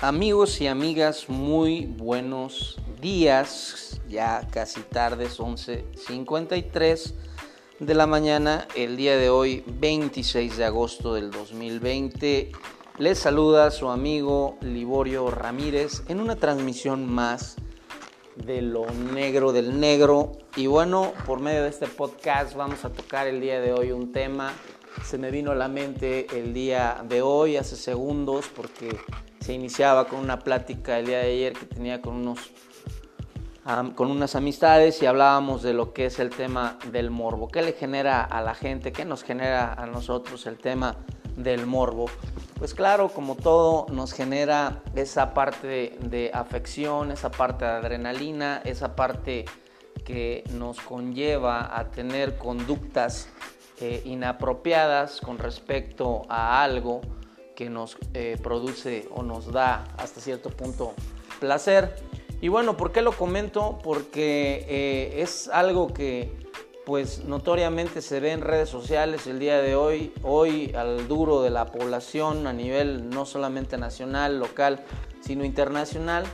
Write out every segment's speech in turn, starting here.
Amigos y amigas, muy buenos días. Ya casi tardes, 11.53 de la mañana. El día de hoy, 26 de agosto del 2020. Les saluda su amigo Liborio Ramírez en una transmisión más de lo negro del negro. Y bueno, por medio de este podcast vamos a tocar el día de hoy un tema. Se me vino a la mente el día de hoy, hace segundos, porque se iniciaba con una plática el día de ayer que tenía con unos con unas amistades y hablábamos de lo que es el tema del morbo, qué le genera a la gente, qué nos genera a nosotros el tema del morbo. Pues claro, como todo, nos genera esa parte de, afección, esa parte de adrenalina, esa parte que nos conlleva a tener conductas eh, inapropiadas con respecto a algo que nos eh, produce o nos da hasta cierto punto placer. Y bueno, ¿por qué lo comento? Porque eh, es algo que pues notoriamente se ve en redes sociales el día de hoy, hoy al duro de la población a nivel no solamente nacional, local, sino internacional.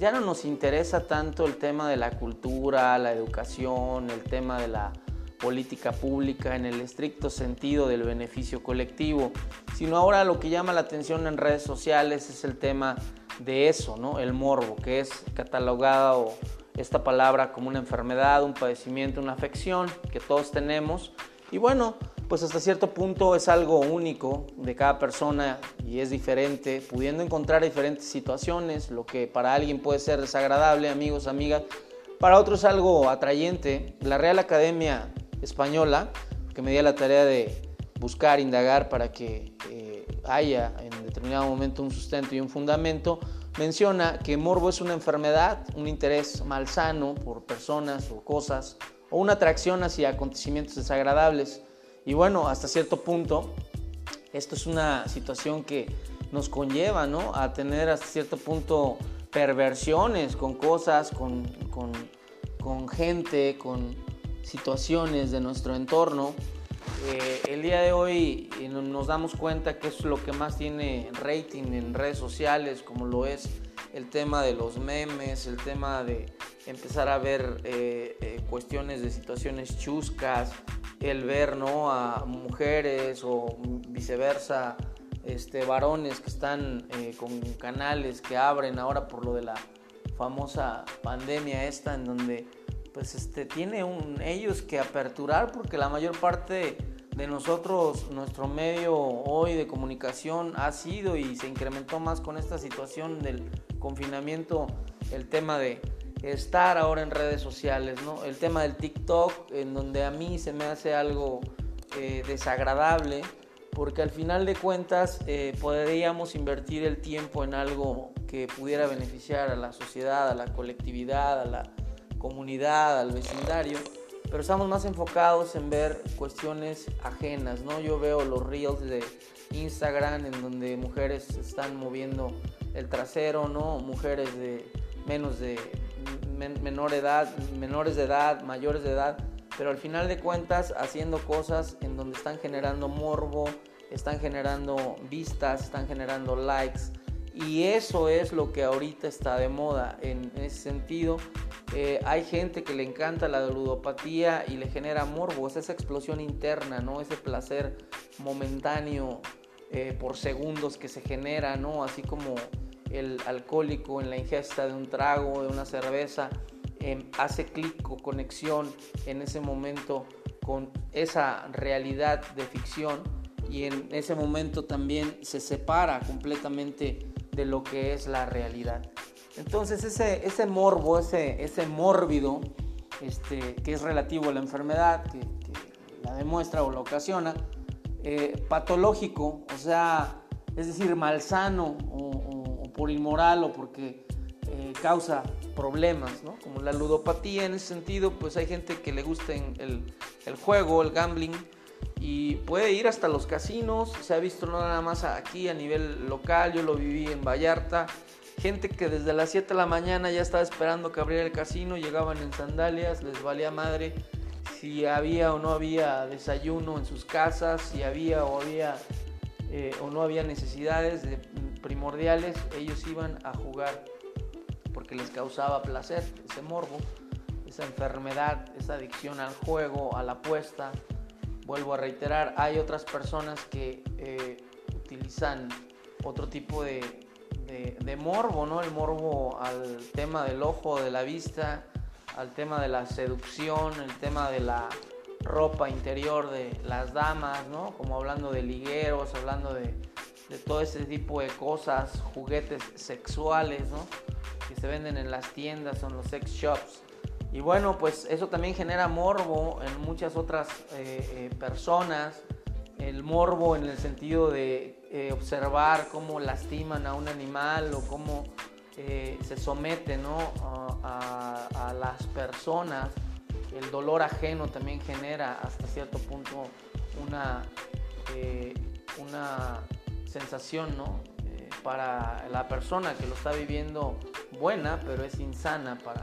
Ya no nos interesa tanto el tema de la cultura, la educación, el tema de la política pública en el estricto sentido del beneficio colectivo, sino ahora lo que llama la atención en redes sociales es el tema de eso, ¿no? El morbo, que es catalogado esta palabra como una enfermedad, un padecimiento, una afección que todos tenemos. Y bueno, pues hasta cierto punto es algo único de cada persona y es diferente, pudiendo encontrar diferentes situaciones, lo que para alguien puede ser desagradable, amigos, amigas, para otros algo atrayente. La Real Academia Española, que me dio la tarea de buscar, indagar para que eh, haya en determinado momento un sustento y un fundamento, menciona que morbo es una enfermedad, un interés malsano por personas o cosas, o una atracción hacia acontecimientos desagradables. Y bueno, hasta cierto punto, esto es una situación que nos conlleva ¿no? a tener hasta cierto punto perversiones con cosas, con, con, con gente, con situaciones de nuestro entorno eh, el día de hoy eh, nos damos cuenta que es lo que más tiene rating en redes sociales, como lo es el tema de los memes, el tema de empezar a ver eh, cuestiones de situaciones chuscas, el ver ¿no? a mujeres o viceversa, este, varones que están con canales que abren ahora por lo de la famosa pandemia esta en donde pues este, tiene un, ellos que aperturar porque la mayor parte de nosotros, nuestro medio hoy de comunicación ha sido y se incrementó más con esta situación del confinamiento, el tema de estar ahora en redes sociales, ¿no? El tema del TikTok, en donde a mí se me hace algo eh, desagradable, porque al final de cuentas eh, podríamos invertir el tiempo en algo que pudiera beneficiar a la sociedad, a la colectividad, a la comunidad, al vecindario, pero estamos más enfocados en ver cuestiones ajenas, ¿no? Yo veo los reels de Instagram en donde mujeres están moviendo el trasero, ¿no? Mujeres de menos de menor edad, menores de edad, mayores de edad, pero al final de cuentas haciendo cosas en donde están generando morbo, están generando vistas, están generando likes, y eso es lo que ahorita está de moda en ese sentido. Eh, hay gente que le encanta la ludopatía y le genera morbo, es esa explosión interna, ¿no? Ese placer momentáneo eh, por segundos que se genera, ¿no? Así como el alcohólico en la ingesta de un trago, de una cerveza, em, hace clic o conexión en ese momento con esa realidad de ficción y en ese momento también se separa completamente de lo que es la realidad. Entonces ese, ese morbo, ese, ese mórbido, este, que es relativo a la enfermedad, que, la demuestra o la ocasiona, eh, patológico, o sea, es decir, malsano o, por inmoral o porque eh, causa problemas, ¿no? como la ludopatía en ese sentido, pues hay gente que le gusta el, el juego, el gambling, y puede ir hasta los casinos, se ha visto nada más aquí a nivel local, yo lo viví en Vallarta, gente que desde las 7 de la mañana ya estaba esperando que abriera el casino, llegaban en sandalias, les valía madre si había o no había desayuno en sus casas, si había o había eh, o no había necesidades de primordiales, ellos iban a jugar porque les causaba placer, ese morbo, esa enfermedad, esa adicción al juego, a la apuesta. Vuelvo a reiterar, hay otras personas que eh, utilizan otro tipo de, morbo, ¿no? El morbo al tema del ojo, de la vista, al tema de la seducción, el tema de la ropa interior de las damas, ¿no? Como hablando de ligueros, hablando de, de todo ese tipo de cosas, juguetes sexuales, ¿no? Que se venden en las tiendas o en los sex shops. Y bueno, pues eso también genera morbo en muchas otras eh, eh, personas. El morbo en el sentido de eh, observar cómo lastiman a un animal o cómo se somete ¿no? a, a, las personas. El dolor ajeno también genera hasta cierto punto una, una sensación ¿no? para la persona que lo está viviendo buena, pero es insana para,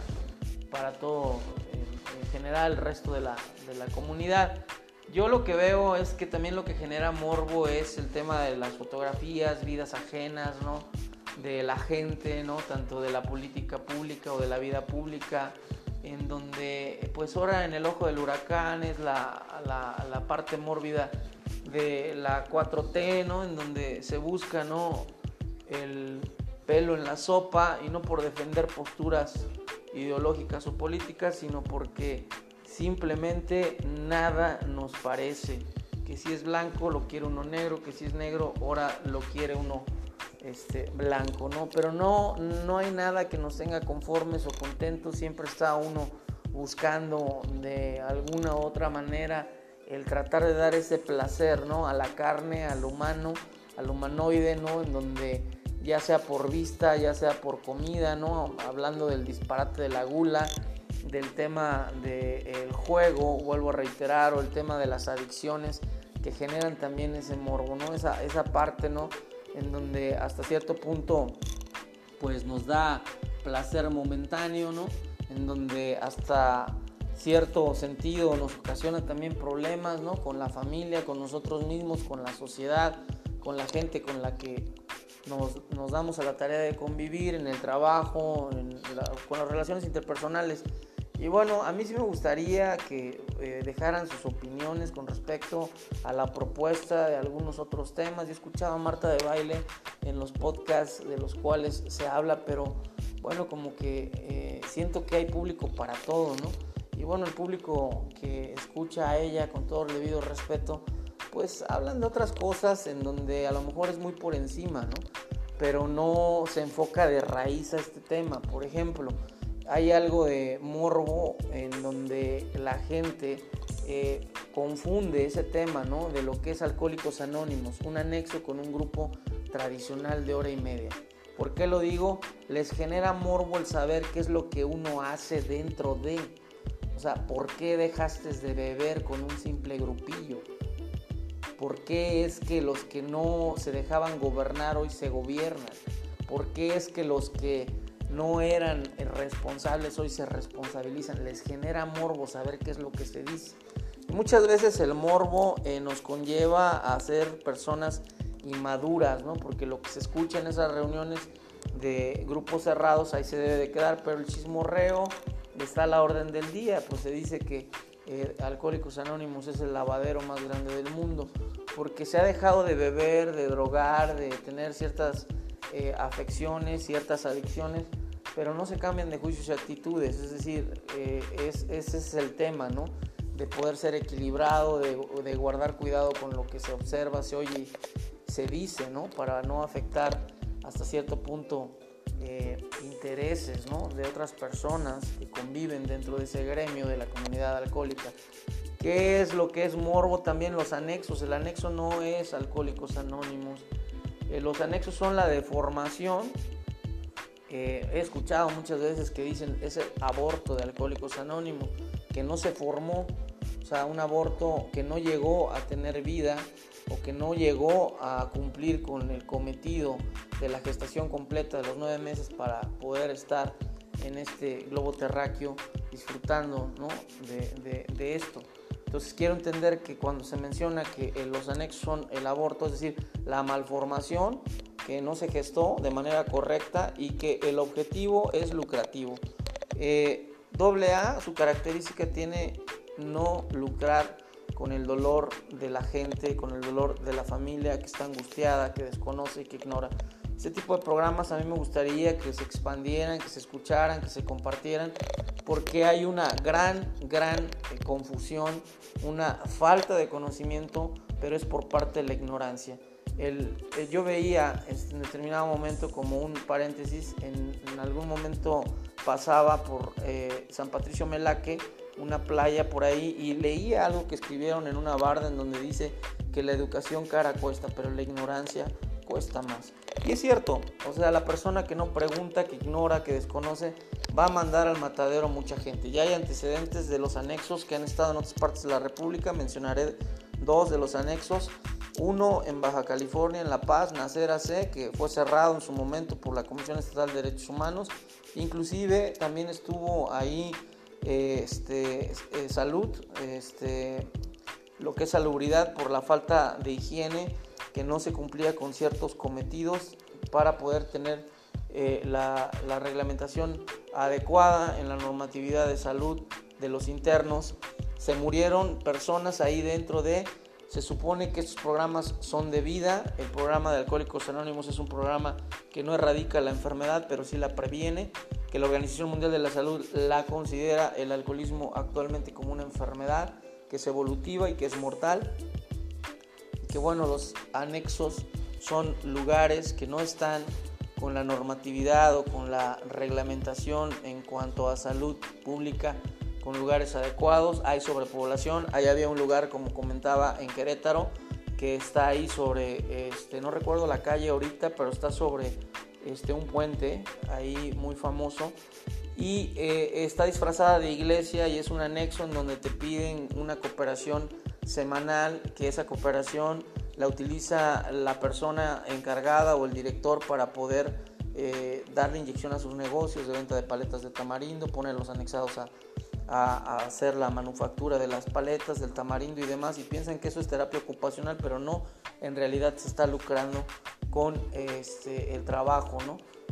para todo en, general el resto de la, de la comunidad. Yo lo que veo es que también lo que genera morbo es el tema de las fotografías, vidas ajenas, ¿no? De la gente, ¿no? Tanto de la política pública o de la vida pública, en donde, pues ahora en el ojo del huracán es la, la, la parte mórbida de la 4T, ¿no? En donde se busca, ¿no? El pelo en la sopa y no por defender posturas ideológicas o políticas, sino porque simplemente nada nos parece. Que si es blanco lo quiere uno negro, que si es negro ahora lo quiere uno este, blanco, ¿no? Pero no, no hay nada que nos tenga conformes o contentos, siempre está uno buscando de alguna u otra manera el tratar de dar ese placer, ¿no? A la carne, al humano, al humanoide, ¿no? En donde ya sea por vista, ya sea por comida, ¿no? Hablando del disparate de la gula, del tema del juego, vuelvo a reiterar, o el tema de las adicciones que generan también ese morbo, ¿no? Esa, esa parte, ¿no? En donde hasta cierto punto, pues nos da placer momentáneo, ¿no? En donde hasta cierto sentido nos ocasiona también problemas, ¿no? Con la familia, con nosotros mismos, con la sociedad, con la gente con la que nos, damos a la tarea de convivir en el trabajo, con las relaciones interpersonales. Y bueno, a mí sí me gustaría que eh, dejaran sus opiniones con respecto a la propuesta de algunos otros temas. Yo he escuchado a Marta de Baile en los podcasts de los cuales se habla, pero bueno, como que eh, siento que hay público para todo, ¿no? Y bueno, el público que escucha a ella con todo el debido respeto, pues hablan de otras cosas en donde a lo mejor es muy por encima, ¿no? Pero no se enfoca de raíz a este tema. Por ejemplo, hay algo de morbo en donde la gente eh, confunde ese tema, ¿no? De lo que es Alcohólicos Anónimos, un anexo con un grupo tradicional de hora y media. ¿Por qué lo digo? Les genera morbo el saber qué es lo que uno hace dentro de. O sea, ¿por qué dejaste de beber con un simple grupillo? ¿Por qué es que los que no se dejaban gobernar hoy se gobiernan? ¿Por qué es que los que no eran responsables hoy se responsabilizan? Les genera morbo saber qué es lo que se dice. muchas veces el morbo eh, nos conlleva a ser personas inmaduras, ¿no? Porque lo que se escucha en esas reuniones de grupos cerrados ahí se debe de quedar, pero el chismorreo está a la orden del día, pues se dice que eh, Alcohólicos Anónimos es el lavadero más grande del mundo, porque se ha dejado de beber, de drogar, de tener ciertas eh, afecciones, ciertas adicciones, pero no se cambian de juicios y actitudes, es decir, eh, ese es el tema, ¿no? De poder ser equilibrado, de, guardar cuidado con lo que se observa, se oye, se dice, ¿no? Para no afectar hasta cierto punto eh, intereses de otras personas que conviven dentro de ese gremio de la comunidad alcohólica. ¿Qué es lo que es morbo? También los anexos. El anexo no es Alcohólicos Anónimos. Eh, los anexos son la deformación. he escuchado muchas veces que dicen ese aborto de Alcohólicos Anónimos, que no se formó, o sea, un aborto que no llegó a tener vida o que no llegó a cumplir con el cometido de la gestación completa de los nueve meses para poder estar en este globo terráqueo disfrutando de, esto. Entonces quiero entender que cuando se menciona que eh, los anexos son el aborto, es decir, la malformación que no se gestó de manera correcta y que el objetivo es lucrativo. Eh, AA, su característica tiene no lucrar con el dolor de la gente, con el dolor de la familia que está angustiada, que desconoce y que ignora. Este tipo de programas a mí me gustaría que se expandieran, que se escucharan, que se compartieran, porque hay una gran, gran eh, confusión, una falta de conocimiento, pero es por parte de la ignorancia. El, eh, yo veía en determinado momento como un paréntesis, en, algún momento pasaba por eh, San Patricio Melaque, una playa por ahí, y leía algo que escribieron en una barda en donde dice que la educación cara cuesta, pero la ignorancia cuesta más. Y es cierto, o sea, la persona que no pregunta, que ignora, que desconoce, va a mandar al matadero mucha gente. Ya hay antecedentes de los anexos que han estado en otras partes de la República, mencionaré dos de los anexos. Uno en Baja California, en La Paz, Nacer AC, que fue cerrado en su momento por la Comisión Estatal de Derechos Humanos. Inclusive también estuvo ahí este, eh, salud, este, lo que es salubridad por la falta de higiene que no se cumplía con ciertos cometidos para poder tener eh, la, reglamentación adecuada en la normatividad de salud de los internos. Se murieron personas ahí dentro de... Se supone que estos programas son de vida. El programa de Alcohólicos Anónimos es un programa que no erradica la enfermedad, pero sí la previene. Que la Organización Mundial de la Salud la considera el alcoholismo actualmente como una enfermedad que es evolutiva y que es mortal que bueno, los anexos son lugares que no están con la normatividad o con la reglamentación en cuanto a salud pública, con lugares adecuados, hay sobrepoblación, ahí había un lugar, como comentaba, en Querétaro, que está ahí sobre, este, no recuerdo la calle ahorita, pero está sobre este, un puente ahí muy famoso. Y eh, está disfrazada de iglesia y es un anexo en donde te piden una cooperación semanal, que esa cooperación la utiliza la persona encargada o el director para poder eh, darle inyección a sus negocios de venta de paletas de tamarindo, ponerlos anexados a, hacer la manufactura de las paletas, del tamarindo y demás, y piensan que eso es terapia ocupacional, pero no, en realidad se está lucrando con este, el trabajo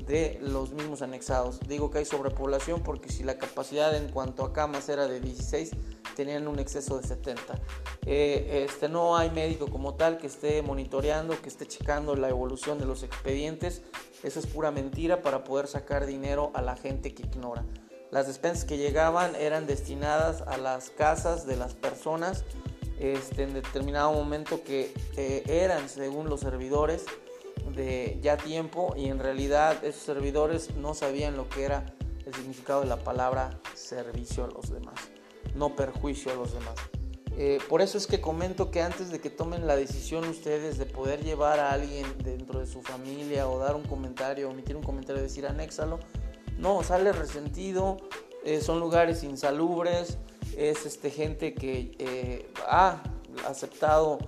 de los mismos anexados. Digo que hay sobrepoblación porque si la capacidad en cuanto a camas era de 16, tenían un exceso de 70. Eh, este, no hay médico como tal que esté monitoreando, que esté checando la evolución de los expedientes. Eso es pura mentira para poder sacar dinero a la gente que ignora. Las despensas que llegaban eran destinadas a las casas de las personas este, en determinado momento que eh, eran, según los servidores, de ya tiempo y en realidad esos servidores no sabían lo que era el significado de la palabra servicio a los demás no perjuicio a los demás. Eh, por eso es que comento que antes de que tomen la decisión ustedes de poder llevar a alguien dentro de su familia o dar un comentario, omitir un comentario, decir anéxalo, no, sale resentido, eh, son lugares insalubres, es este, gente que eh, ha aceptado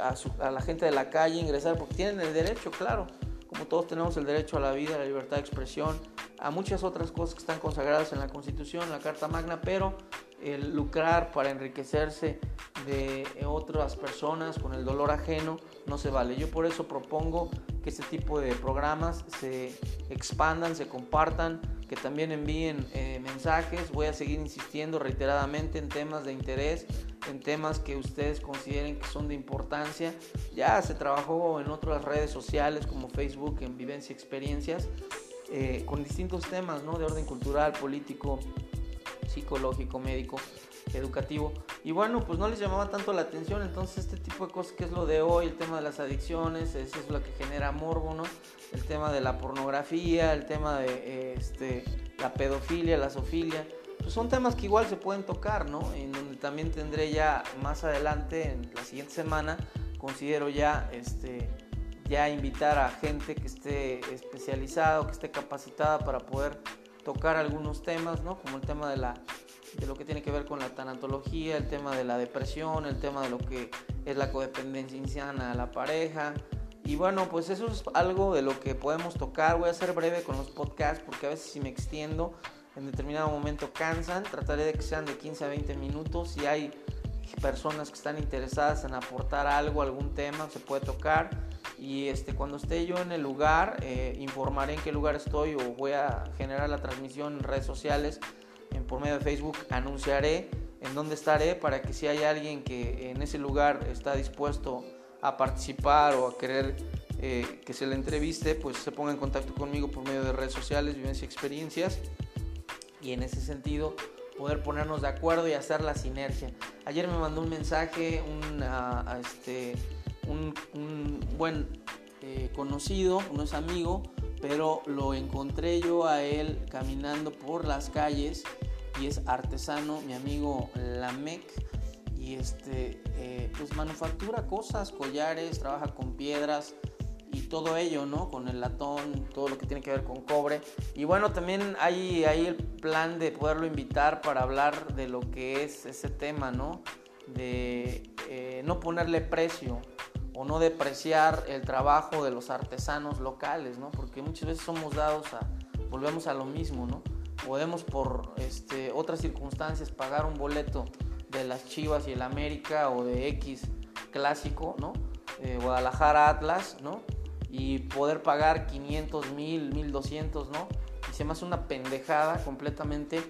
a, a la gente de la calle ingresar porque tienen el derecho, claro, como todos tenemos el derecho a la vida, a la libertad de expresión, a muchas otras cosas que están consagradas en la Constitución, la Carta Magna, pero el lucrar para enriquecerse de otras personas con el dolor ajeno no se vale. Yo por eso propongo que este tipo de programas se expandan, se compartan, que también envíen eh, mensajes. Voy a seguir insistiendo reiteradamente en temas de interés, en temas que ustedes consideren que son de importancia. Ya se trabajó en otras redes sociales como Facebook, en Vivencia Experiencias, eh, con distintos temas ¿no? de orden cultural, político, psicológico, médico, educativo. Y bueno, pues no les llamaba tanto la atención, entonces este tipo de cosas que es lo de hoy, el tema de las adicciones, eso es lo que genera morbo, ¿no? El tema de la pornografía, el tema de este, la pedofilia, la zoofilia, pues son temas que igual se pueden tocar, ¿no? En donde también tendré ya más adelante, en la siguiente semana, considero ya este ya invitar a gente que esté especializada que esté capacitada para poder tocar algunos temas, ¿no? Como el tema de, la, de lo que tiene que ver con la tanatología, el tema de la depresión, el tema de lo que es la codependencia insana a la pareja. Y bueno, pues eso es algo de lo que podemos tocar. Voy a ser breve con los podcasts porque a veces si me extiendo en determinado momento cansan. Trataré de que sean de 15 a 20 minutos. Si hay personas que están interesadas en aportar algo, algún tema, se puede tocar. Y este, cuando esté yo en el lugar, eh, informaré en qué lugar estoy o voy a generar la transmisión en redes sociales, en, por medio de Facebook, anunciaré en dónde estaré para que si hay alguien que en ese lugar está dispuesto a participar o a querer eh, que se le entreviste, pues se ponga en contacto conmigo por medio de redes sociales, vivencia y experiencias. Y en ese sentido, poder ponernos de acuerdo y hacer la sinergia. Ayer me mandó un mensaje, un, este, un, buen eh, conocido, no es amigo, pero lo encontré yo a él caminando por las calles y es artesano, mi amigo Lamec y este eh, pues manufactura cosas, collares, trabaja con piedras y todo ello, ¿no? Con el latón, todo lo que tiene que ver con cobre. Y bueno, también hay el plan de poderlo invitar para hablar de lo que es ese tema, ¿no? De eh, no ponerle precio o no depreciar el trabajo de los artesanos locales, ¿no? Porque muchas veces somos dados a, volvemos a lo mismo, ¿no? Podemos por este, otras circunstancias pagar un boleto de las Chivas y el América o de X clásico, ¿no? Guadalajara Atlas, ¿no? Y poder pagar 500 mil, 1200, ¿no? Y se me hace una pendejada completamente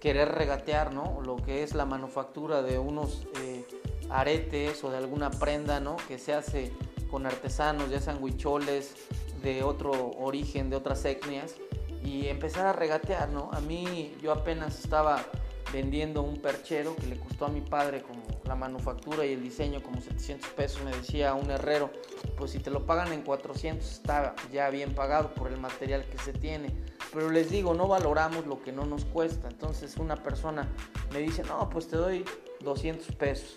querer regatear, ¿no? Lo que es la manufactura de unos eh, aretes o de alguna prenda, ¿no? Que se hace con artesanos, ya sean huicholes, de otro origen, de otras etnias, y empezar a regatear, ¿no? A mí yo apenas estaba vendiendo un perchero que le costó a mi padre como la manufactura y el diseño como 700 pesos, me decía un herrero, pues si te lo pagan en 400 está ya bien pagado por el material que se tiene. Pero les digo, no valoramos lo que no nos cuesta. Entonces una persona me dice, no, pues te doy 200 pesos.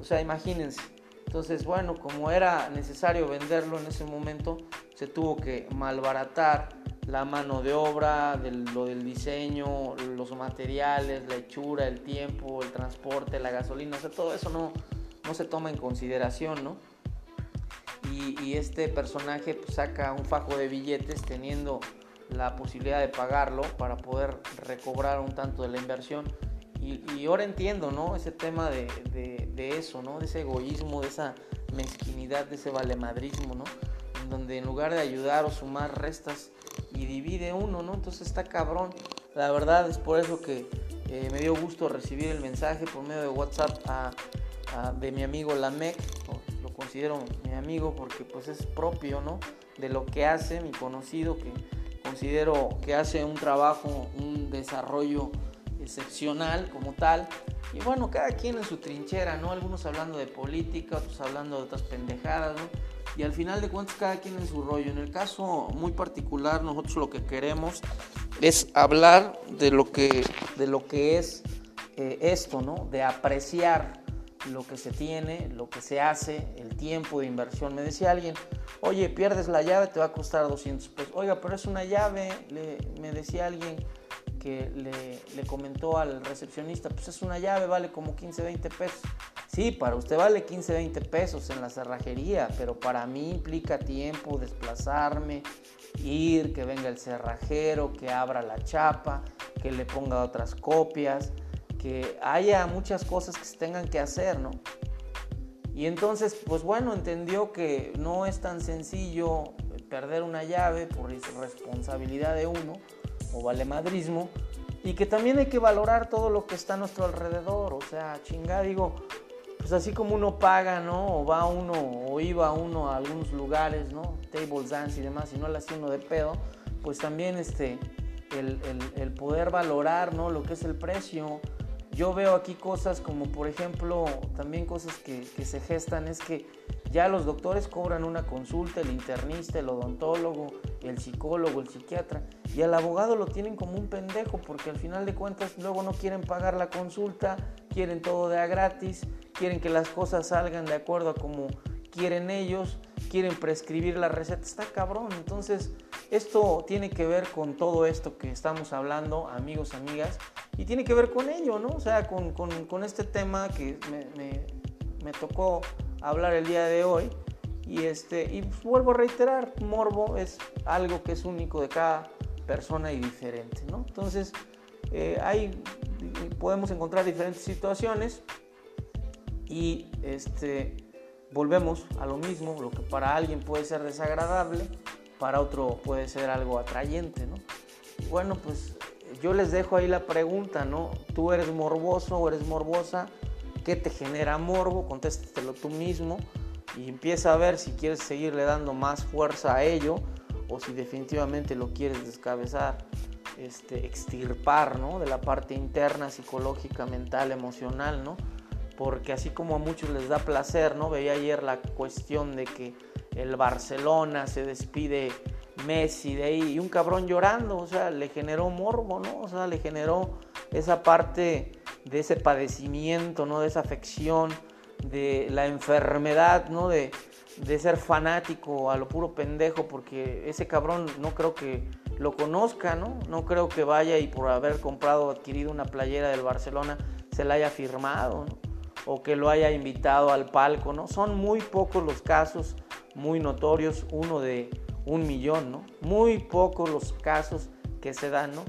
O sea, imagínense. Entonces, bueno, como era necesario venderlo en ese momento, se tuvo que malbaratar la mano de obra, lo del diseño, los materiales, la hechura, el tiempo, el transporte, la gasolina, o sea, todo eso no, no se toma en consideración, ¿no? Y, este personaje pues, saca un fajo de billetes teniendo la posibilidad de pagarlo para poder recobrar un tanto de la inversión y, ahora entiendo, ¿no? Ese tema de, eso, ¿no? De ese egoísmo, de esa mezquinidad, de ese valemadrismo, ¿no? Donde en lugar de ayudar o sumar restas y divide uno, ¿no? Entonces está cabrón. La verdad es por eso que eh, me dio gusto recibir el mensaje por medio de WhatsApp de mi amigo Lamec. Lo considero mi amigo porque pues es propio, ¿no? De lo que hace, mi conocido, que considero que hace un trabajo, un desarrollo excepcional como tal. Y bueno, cada quien en su trinchera, ¿no? Algunos hablando de política, otros hablando de otras pendejadas, ¿no? Y al final de cuentas cada quien en su rollo. En el caso muy particular, nosotros lo que queremos es hablar de lo que, de lo que es eh, esto, ¿no? De apreciar lo que se tiene, lo que se hace, el tiempo de inversión. Me decía alguien, oye, pierdes la llave, te va a costar 200 pesos. Oiga, pero es una llave, le, me decía alguien que le, comentó al recepcionista, pues es una llave, vale como 15, 20 pesos. Sí, para usted vale 15, 20 pesos en la cerrajería, pero para mí implica tiempo, desplazarme, ir, que venga el cerrajero, que abra la chapa, que le ponga otras copias, que haya muchas cosas que se tengan que hacer, ¿no? Y entonces, pues bueno, entendió que no es tan sencillo perder una llave por responsabilidad de uno, o valemadrismo y que también hay que valorar todo lo que está a nuestro alrededor, o sea, chingada, digo, pues así como uno paga, ¿no? O va uno, o iba uno a algunos lugares, ¿no? Table dance y demás, y no le hace uno de pedo, pues también este, el, el, poder valorar, ¿no? Lo que es el precio. Yo veo aquí cosas como, por ejemplo, también cosas que, que se gestan, es que ya los doctores cobran una consulta, el internista, el odontólogo, el psicólogo, el psiquiatra, y al abogado lo tienen como un pendejo porque al final de cuentas luego no quieren pagar la consulta, quieren todo de a gratis, quieren que las cosas salgan de acuerdo a como quieren ellos, quieren prescribir la receta, está cabrón. Entonces, esto tiene que ver con todo esto que estamos hablando, amigos, amigas, y tiene que ver con ello, ¿no? O sea, con, este tema que me, me tocó hablar el día de hoy. Y, este, y vuelvo a reiterar, morbo es algo que es único de cada persona y diferente. ¿no? Entonces, eh, hay, podemos encontrar diferentes situaciones y este, volvemos a lo mismo, lo que para alguien puede ser desagradable, para otro puede ser algo atrayente, ¿no? Bueno, pues yo les dejo ahí la pregunta, ¿no? ¿Tú eres morboso o eres morbosa? ¿Qué te genera morbo? Contéstatelo tú mismo y empieza a ver si quieres seguirle dando más fuerza a ello o si definitivamente lo quieres descabezar, este, extirpar, ¿no? De la parte interna, psicológica, mental, emocional, ¿no? Porque así como a muchos les da placer, ¿no? Veía ayer la cuestión de que el Barcelona se despide Messi de ahí y un cabrón llorando, o sea, le generó morbo, ¿no? O sea, le generó esa parte de ese padecimiento, ¿no? De esa afección, de la enfermedad, ¿no? De, de ser fanático a lo puro pendejo, porque ese cabrón no creo que lo conozca, ¿no? No creo que vaya y por haber comprado o adquirido una playera del Barcelona se la haya firmado. O que lo haya invitado al palco, ¿no? Son muy pocos los casos muy notorios, uno de un millón, ¿no? Muy pocos los casos que se dan, ¿no?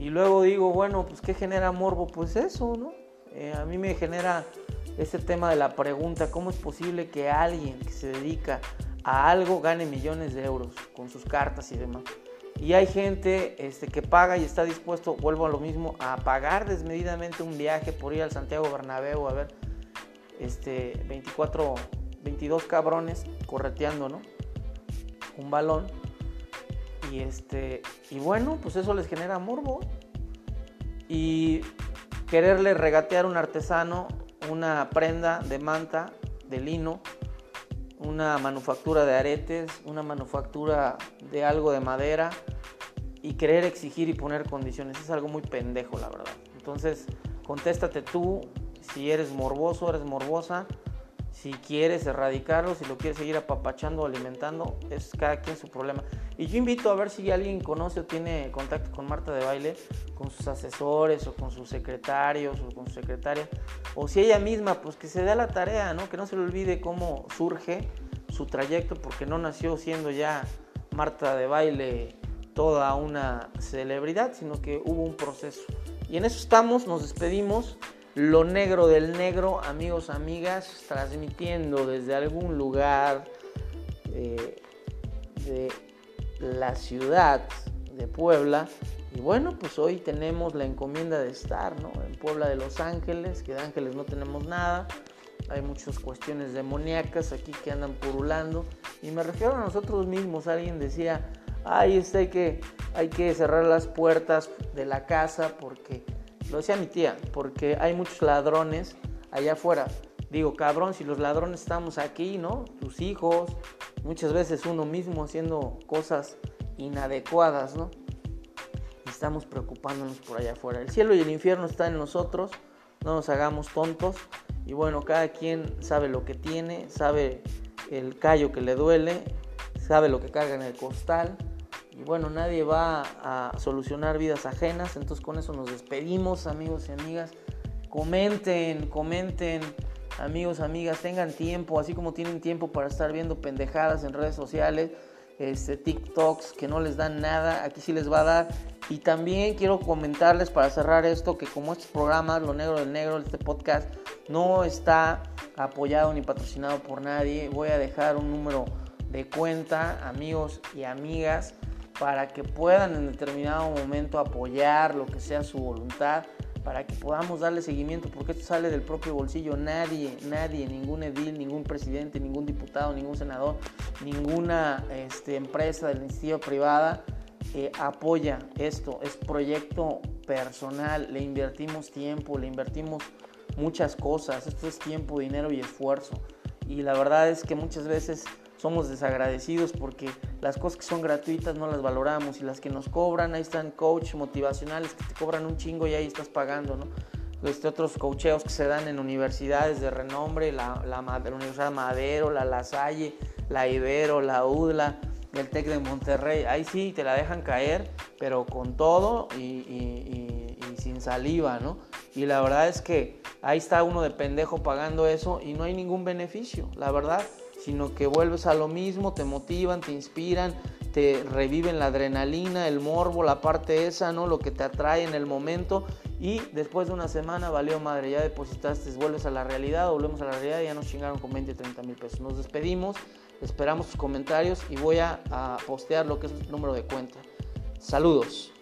Y luego digo, bueno, pues ¿qué genera morbo? Pues eso, ¿no? Eh, a mí me genera ese tema de la pregunta, ¿cómo es posible que alguien que se dedica a algo gane millones de euros con sus cartas y demás? Y hay gente este, que paga y está dispuesto, vuelvo a lo mismo, a pagar desmedidamente un viaje por ir al Santiago Bernabéu a ver este, 24, 22 cabrones correteando, ¿no? Un balón. Y, este, y bueno, pues eso les genera morbo. Y quererle regatear a un artesano una prenda de manta, de lino, una manufactura de aretes, una manufactura de algo de madera y querer exigir y poner condiciones. Es algo muy pendejo, la verdad. Entonces, contéstate tú si eres morboso, eres morbosa, si quieres erradicarlo, si lo quieres seguir apapachando alimentando, es cada quien su problema. Y yo invito a ver si alguien conoce o tiene contacto con Marta de Baile, con sus asesores o con sus secretarios o con su secretaria, o si ella misma, pues que se dé la tarea, ¿no? Que no se le olvide cómo surge su trayecto, porque no nació siendo ya Marta de Baile toda una celebridad, sino que hubo un proceso. Y en eso estamos, nos despedimos. Lo negro del negro, amigos, amigas, transmitiendo desde algún lugar eh, de la ciudad de Puebla. Y bueno, pues hoy tenemos la encomienda de estar ¿no? en Puebla de Los Ángeles, que de ángeles no tenemos nada. Hay muchas cuestiones demoníacas aquí que andan purulando. Y me refiero a nosotros mismos. Alguien decía, ay, este hay que, hay que cerrar las puertas de la casa porque, lo decía mi tía, porque hay muchos ladrones allá afuera. Digo, cabrón, si los ladrones estamos aquí, ¿no? Tus hijos, muchas veces uno mismo haciendo cosas inadecuadas, ¿no? Estamos preocupándonos por allá afuera. El cielo y el infierno están en nosotros, no nos hagamos tontos. Y bueno, cada quien sabe lo que tiene, sabe el callo que le duele, sabe lo que carga en el costal. Y bueno, nadie va a solucionar vidas ajenas. Entonces con eso nos despedimos, amigos y amigas. Comenten, comenten amigos, amigas, tengan tiempo, así como tienen tiempo para estar viendo pendejadas en redes sociales, este, TikToks que no les dan nada, aquí sí les va a dar. Y también quiero comentarles para cerrar esto que como estos programas, Lo Negro del Negro, este podcast, no está apoyado ni patrocinado por nadie, voy a dejar un número de cuenta, amigos y amigas, para que puedan en determinado momento apoyar lo que sea su voluntad para que podamos darle seguimiento, porque esto sale del propio bolsillo. Nadie, nadie, ningún edil, ningún presidente, ningún diputado, ningún senador, ninguna este, empresa de la iniciativa privada eh, apoya esto. Es proyecto personal, le invertimos tiempo, le invertimos muchas cosas. Esto es tiempo, dinero y esfuerzo. Y la verdad es que muchas veces somos desagradecidos porque las cosas que son gratuitas no las valoramos y las que nos cobran, ahí están coach motivacionales que te cobran un chingo y ahí estás pagando, ¿no? Este, otros coacheos que se dan en universidades de renombre, la, la, Universidad Madero, la La Salle, la Ibero, la UDLA, el TEC de Monterrey, ahí sí te la dejan caer, pero con todo y, y, y sin saliva, ¿no? Y la verdad es que ahí está uno de pendejo pagando eso y no hay ningún beneficio, la verdad sino que vuelves a lo mismo, te motivan, te inspiran, te reviven la adrenalina, el morbo, la parte esa, ¿no? Lo que te atrae en el momento y después de una semana valió madre, ya depositaste, vuelves a la realidad, volvemos a la realidad y ya nos chingaron con 20, 30 mil pesos. Nos despedimos, esperamos sus comentarios y voy a, a postear lo que es el número de cuenta. Saludos.